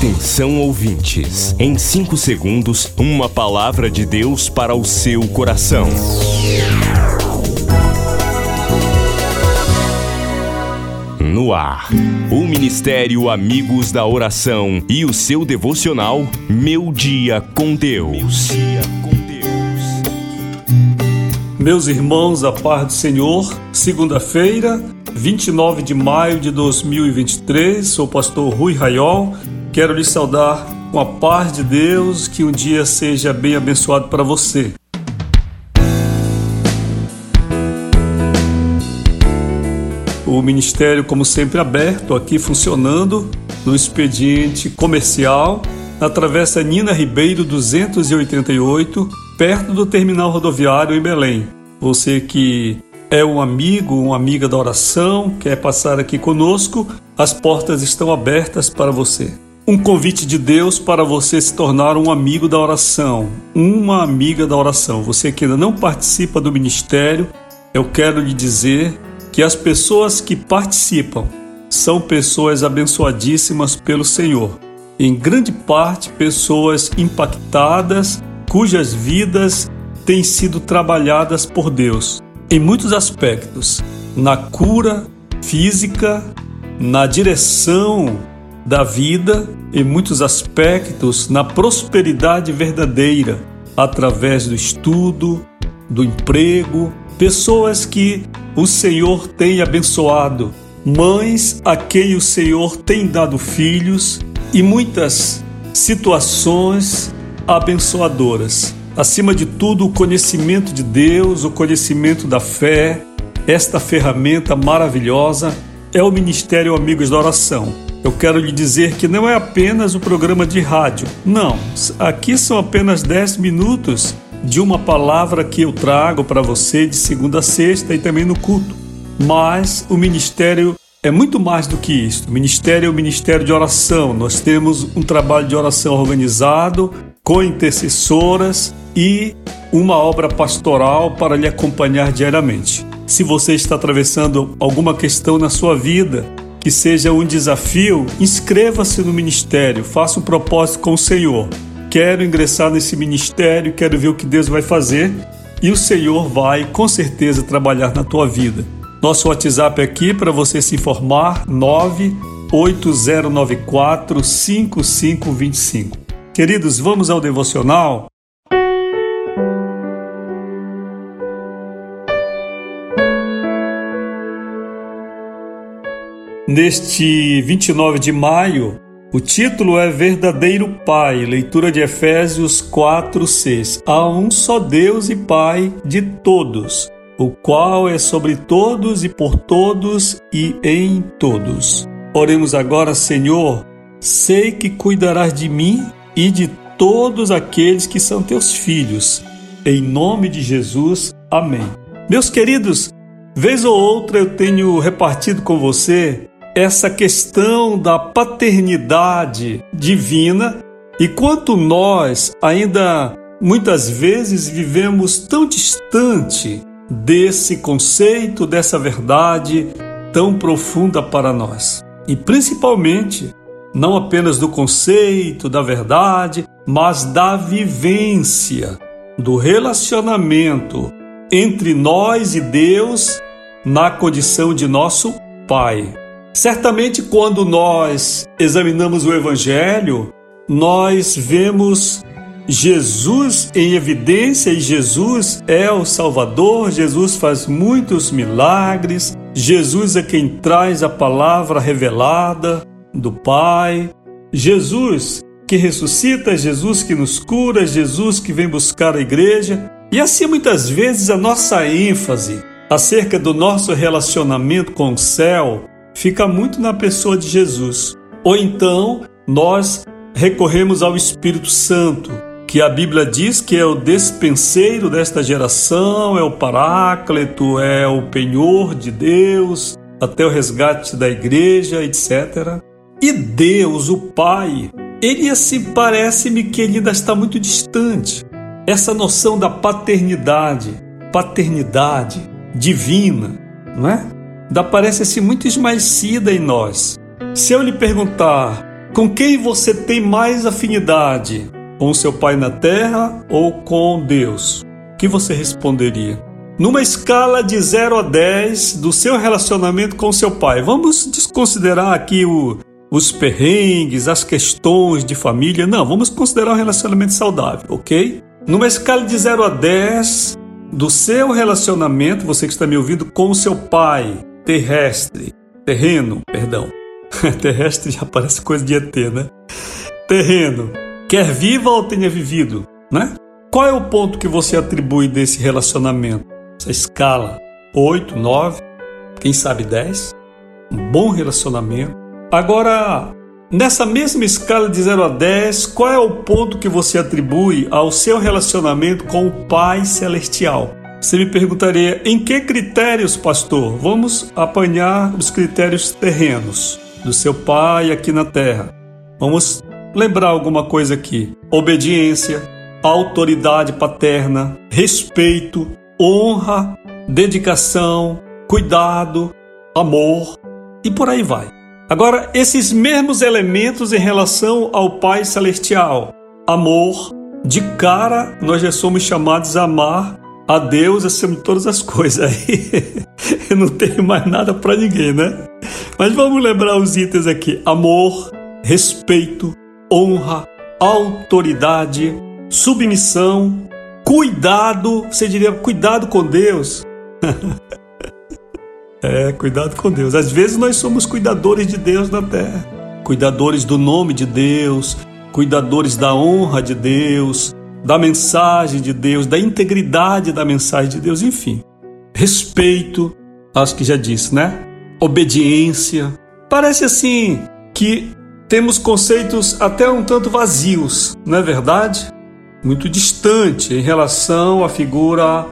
Atenção ouvintes, em 5 segundos, uma palavra de Deus para o seu coração. No ar, o Ministério Amigos da Oração e o seu devocional Meu Dia com Deus. Meus irmãos, a paz do Senhor, segunda-feira, 29 de maio de 2023, sou o pastor Rui Raiol Quero lhe saudar com a paz de Deus, que um dia seja bem abençoado para você. O ministério, como sempre, aberto aqui funcionando no expediente comercial na Travessa Nina Ribeiro 288, perto do terminal rodoviário em Belém. Você que é um amigo, uma amiga da oração, quer passar aqui conosco, as portas estão abertas para você um convite de Deus para você se tornar um amigo da oração, uma amiga da oração. Você que ainda não participa do ministério, eu quero lhe dizer que as pessoas que participam são pessoas abençoadíssimas pelo Senhor. Em grande parte, pessoas impactadas, cujas vidas têm sido trabalhadas por Deus em muitos aspectos na cura física, na direção da vida em muitos aspectos na prosperidade verdadeira, através do estudo, do emprego, pessoas que o Senhor tem abençoado, mães a quem o Senhor tem dado filhos e muitas situações abençoadoras. Acima de tudo, o conhecimento de Deus, o conhecimento da fé, esta ferramenta maravilhosa é o Ministério Amigos da Oração eu quero lhe dizer que não é apenas o programa de rádio. Não, aqui são apenas 10 minutos de uma palavra que eu trago para você de segunda a sexta e também no culto. Mas o ministério é muito mais do que isso. O ministério é o ministério de oração. Nós temos um trabalho de oração organizado, com intercessoras e uma obra pastoral para lhe acompanhar diariamente. Se você está atravessando alguma questão na sua vida, que seja um desafio, inscreva-se no ministério, faça um propósito com o Senhor. Quero ingressar nesse ministério, quero ver o que Deus vai fazer e o Senhor vai com certeza trabalhar na tua vida. Nosso WhatsApp aqui para você se informar 98094 5525. Queridos, vamos ao devocional? Neste 29 de maio, o título é Verdadeiro Pai, leitura de Efésios 4, 6. Há um só Deus e Pai de todos, o qual é sobre todos e por todos e em todos. Oremos agora, Senhor, sei que cuidarás de mim e de todos aqueles que são teus filhos. Em nome de Jesus, amém. Meus queridos, vez ou outra eu tenho repartido com você essa questão da paternidade divina e quanto nós ainda muitas vezes vivemos tão distante desse conceito, dessa verdade tão profunda para nós. E principalmente, não apenas do conceito, da verdade, mas da vivência, do relacionamento entre nós e Deus na condição de nosso Pai. Certamente, quando nós examinamos o Evangelho, nós vemos Jesus em evidência e Jesus é o Salvador, Jesus faz muitos milagres, Jesus é quem traz a palavra revelada do Pai, Jesus que ressuscita, Jesus que nos cura, Jesus que vem buscar a igreja. E assim muitas vezes a nossa ênfase acerca do nosso relacionamento com o céu, fica muito na pessoa de Jesus. Ou então nós recorremos ao Espírito Santo, que a Bíblia diz que é o despenseiro desta geração, é o paráclito, é o penhor de Deus, até o resgate da igreja, etc. E Deus, o Pai, ele assim parece-me que ele ainda está muito distante. Essa noção da paternidade, paternidade divina, não é? Da parece-se muito esmaecida em nós. Se eu lhe perguntar Com quem você tem mais afinidade? Com seu pai na terra ou com Deus? O que você responderia? Numa escala de 0 a 10 do seu relacionamento com seu pai, vamos desconsiderar aqui o, os perrengues, as questões de família. Não, vamos considerar um relacionamento saudável, ok? Numa escala de 0 a 10 do seu relacionamento, você que está me ouvindo, com o seu pai terrestre, terreno, perdão. terrestre já parece coisa de ET, né? Terreno, quer viva ou tenha vivido, né? Qual é o ponto que você atribui desse relacionamento? Essa escala 8, 9, quem sabe 10? Um bom relacionamento. Agora, nessa mesma escala de 0 a 10, qual é o ponto que você atribui ao seu relacionamento com o Pai Celestial? Você me perguntaria em que critérios, pastor? Vamos apanhar os critérios terrenos do seu pai aqui na terra. Vamos lembrar alguma coisa aqui: obediência, autoridade paterna, respeito, honra, dedicação, cuidado, amor e por aí vai. Agora, esses mesmos elementos em relação ao Pai Celestial, amor, de cara nós já somos chamados a amar a Deus acima de todas as coisas. Aí eu não tenho mais nada para ninguém, né? Mas vamos lembrar os itens aqui: amor, respeito, honra, autoridade, submissão, cuidado. Você diria cuidado com Deus. é, cuidado com Deus. Às vezes nós somos cuidadores de Deus na terra, cuidadores do nome de Deus, cuidadores da honra de Deus, da mensagem de Deus, da integridade da mensagem de Deus, enfim. Respeito, acho que já disse, né? Obediência. Parece assim que temos conceitos até um tanto vazios, não é verdade? Muito distante em relação à figura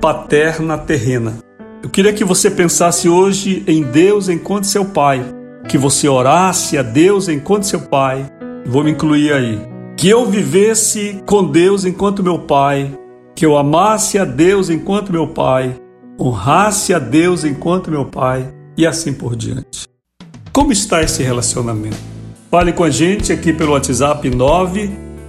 paterna terrena. Eu queria que você pensasse hoje em Deus enquanto seu pai, que você orasse a Deus enquanto seu pai. Vou me incluir aí que eu vivesse com Deus enquanto meu pai, que eu amasse a Deus enquanto meu pai, honrasse a Deus enquanto meu pai e assim por diante. Como está esse relacionamento? Fale com a gente aqui pelo WhatsApp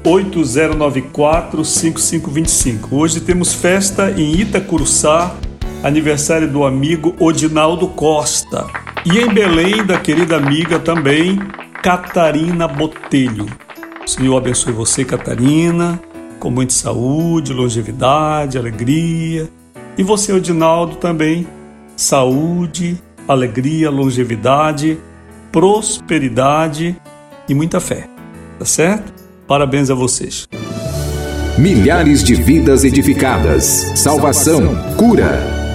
980945525. Hoje temos festa em Itacuruçá, aniversário do amigo Odinaldo Costa. E em Belém, da querida amiga também, Catarina Botelho. Senhor abençoe você, Catarina, com muita saúde, longevidade, alegria. E você, Odinaldo, também. Saúde, alegria, longevidade, prosperidade e muita fé. Tá certo? Parabéns a vocês. Milhares de vidas edificadas, salvação, cura.